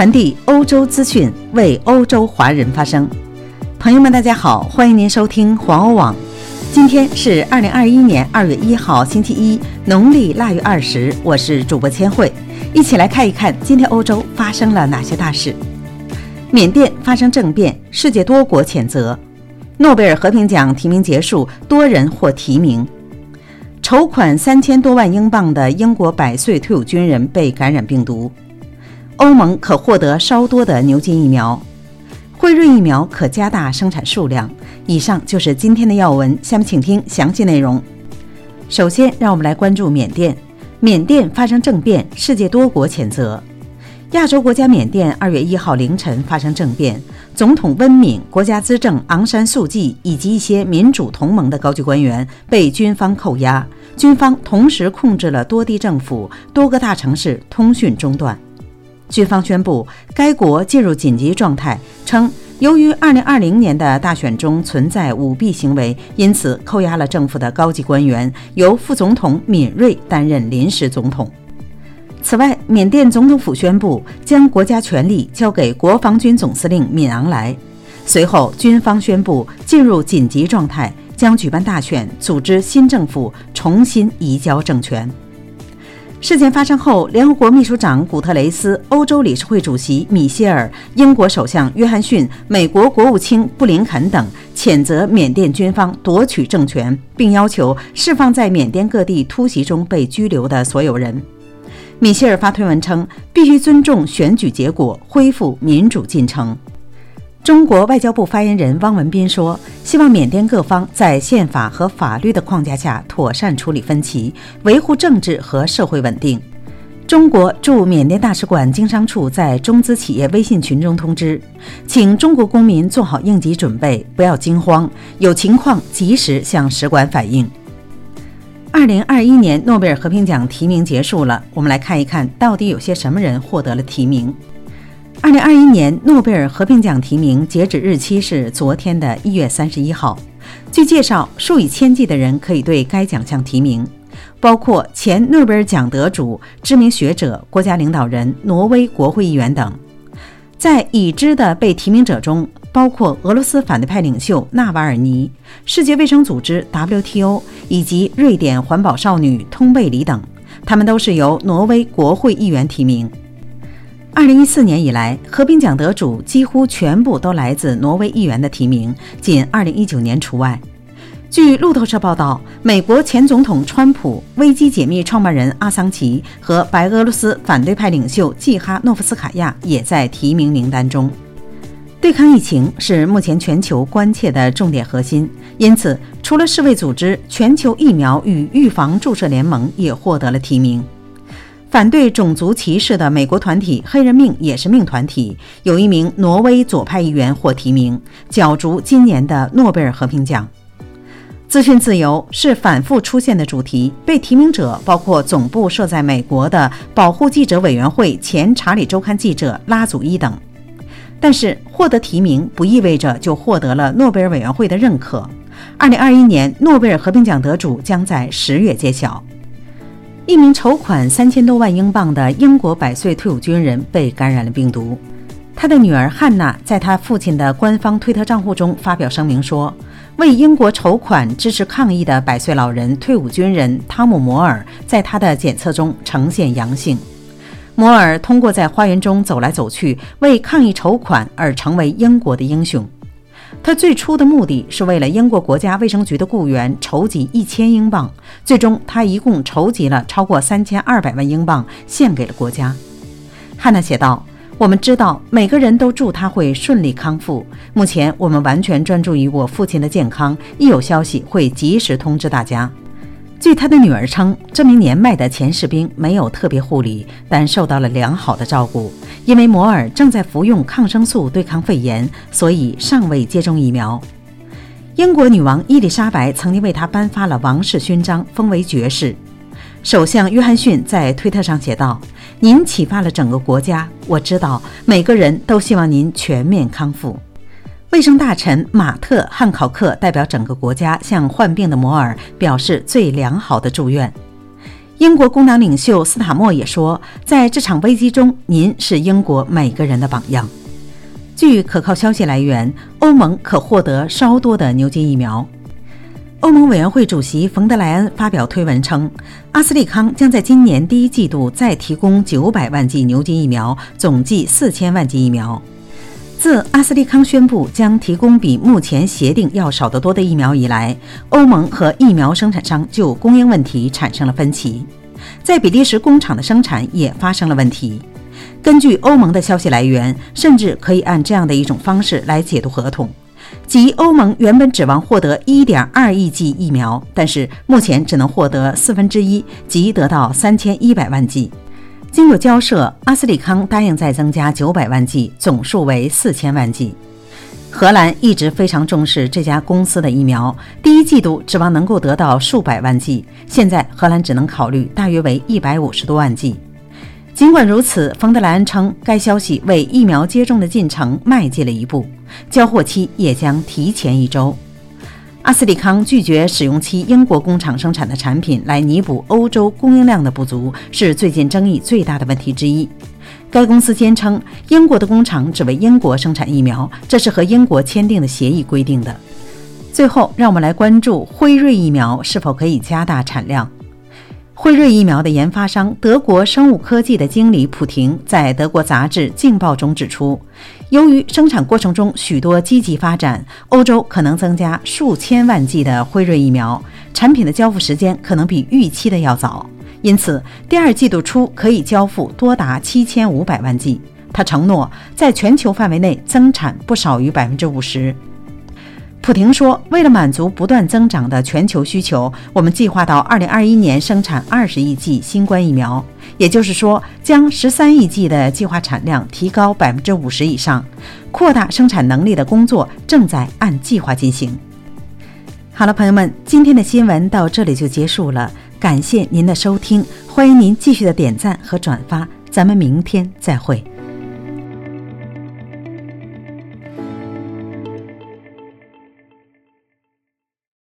传递欧洲资讯，为欧洲华人发声。朋友们，大家好，欢迎您收听黄欧网。今天是二零二一年二月一号，星期一，农历腊月二十。我是主播千惠，一起来看一看今天欧洲发生了哪些大事。缅甸发生政变，世界多国谴责。诺贝尔和平奖提名结束，多人获提名。筹款三千多万英镑的英国百岁退伍军人被感染病毒。欧盟可获得稍多的牛津疫苗。辉瑞疫苗可加大生产数量。以上就是今天的要闻，下面请听详细内容。首先，让我们来关注缅甸。缅甸发生政变，世界多国谴责。亚洲国家缅甸二月一号凌晨发生政变，总统温敏、国家资政昂山素季以及一些民主同盟的高级官员被军方扣押，军方同时控制了多地政府，多个大城市通讯中断。军方宣布该国进入紧急状态，称由于2020年的大选中存在舞弊行为，因此扣押了政府的高级官员，由副总统敏瑞担任临时总统。此外，缅甸总统府宣布将国家权力交给国防军总司令敏昂莱。随后，军方宣布进入紧急状态，将举办大选，组织新政府，重新移交政权。事件发生后，联合国秘书长古特雷斯、欧洲理事会主席米歇尔、英国首相约翰逊、美国国务卿布林肯等谴责缅甸军方夺取政权，并要求释放在缅甸各地突袭中被拘留的所有人。米歇尔发推文称，必须尊重选举结果，恢复民主进程。中国外交部发言人汪文斌说：“希望缅甸各方在宪法和法律的框架下妥善处理分歧，维护政治和社会稳定。”中国驻缅甸大使馆经商处在中资企业微信群中通知，请中国公民做好应急准备，不要惊慌，有情况及时向使馆反映。二零二一年诺贝尔和平奖提名结束了，我们来看一看到底有些什么人获得了提名。二零二一年诺贝尔和平奖提名截止日期是昨天的一月三十一号。据介绍，数以千计的人可以对该奖项提名，包括前诺贝尔奖得主、知名学者、国家领导人、挪威国会议员等。在已知的被提名者中，包括俄罗斯反对派领袖纳瓦尔尼、世界卫生组织 WTO 以及瑞典环保少女通贝里等，他们都是由挪威国会议员提名。二零一四年以来，和平奖得主几乎全部都来自挪威议员的提名，仅二零一九年除外。据路透社报道，美国前总统川普、危机解密创办人阿桑奇和白俄罗斯反对派领袖季哈诺夫斯卡娅也在提名名单中。对抗疫情是目前全球关切的重点核心，因此，除了世卫组织，全球疫苗与预防注射联盟也获得了提名。反对种族歧视的美国团体“黑人命也是命”团体有一名挪威左派议员获提名，角逐今年的诺贝尔和平奖。资讯自由是反复出现的主题，被提名者包括总部设在美国的保护记者委员会前《查理周刊》记者拉祖伊等。但是，获得提名不意味着就获得了诺贝尔委员会的认可。二零二一年诺贝尔和平奖得主将在十月揭晓。一名筹款三千多万英镑的英国百岁退伍军人被感染了病毒。他的女儿汉娜在他父亲的官方推特账户中发表声明说：“为英国筹款支持抗议的百岁老人退伍军人汤姆·摩尔在他的检测中呈现阳性。”摩尔通过在花园中走来走去为抗议筹款而成为英国的英雄。他最初的目的是为了英国国家卫生局的雇员筹集一千英镑，最终他一共筹集了超过三千二百万英镑，献给了国家。汉娜写道：“我们知道每个人都祝他会顺利康复。目前我们完全专注于我父亲的健康，一有消息会及时通知大家。”据他的女儿称，这名年迈的前士兵没有特别护理，但受到了良好的照顾。因为摩尔正在服用抗生素对抗肺炎，所以尚未接种疫苗。英国女王伊丽莎白曾经为他颁发了王室勋章，封为爵士。首相约翰逊在推特上写道：“您启发了整个国家，我知道每个人都希望您全面康复。”卫生大臣马特·汉考克代表整个国家向患病的摩尔表示最良好的祝愿。英国工党领袖斯塔默也说，在这场危机中，您是英国每个人的榜样。据可靠消息来源，欧盟可获得稍多的牛津疫苗。欧盟委员会主席冯德莱恩发表推文称，阿斯利康将在今年第一季度再提供九百万剂牛津疫苗，总计四千万剂疫苗。自阿斯利康宣布将提供比目前协定要少得多的疫苗以来，欧盟和疫苗生产商就供应问题产生了分歧，在比利时工厂的生产也发生了问题。根据欧盟的消息来源，甚至可以按这样的一种方式来解读合同。即欧盟原本指望获得1.2亿剂疫苗，但是目前只能获得四分之一，即得到3100万剂。经过交涉，阿斯利康答应再增加900万剂，总数为4000万剂。荷兰一直非常重视这家公司的疫苗，第一季度指望能够得到数百万剂，现在荷兰只能考虑大约为150多万剂。尽管如此，冯德莱恩称该消息为疫苗接种的进程迈进了一步，交货期也将提前一周。阿斯利康拒绝使用其英国工厂生产的产品来弥补欧洲供应量的不足，是最近争议最大的问题之一。该公司坚称，英国的工厂只为英国生产疫苗，这是和英国签订的协议规定的。最后，让我们来关注辉瑞疫苗是否可以加大产量。辉瑞疫苗的研发商德国生物科技的经理普廷在德国杂志《镜报》中指出，由于生产过程中许多积极发展，欧洲可能增加数千万剂的辉瑞疫苗，产品的交付时间可能比预期的要早，因此第二季度初可以交付多达七千五百万剂。他承诺在全球范围内增产不少于百分之五十。普婷说：“为了满足不断增长的全球需求，我们计划到2021年生产20亿剂新冠疫苗，也就是说，将13亿剂的计划产量提高50%以上。扩大生产能力的工作正在按计划进行。”好了，朋友们，今天的新闻到这里就结束了，感谢您的收听，欢迎您继续的点赞和转发，咱们明天再会。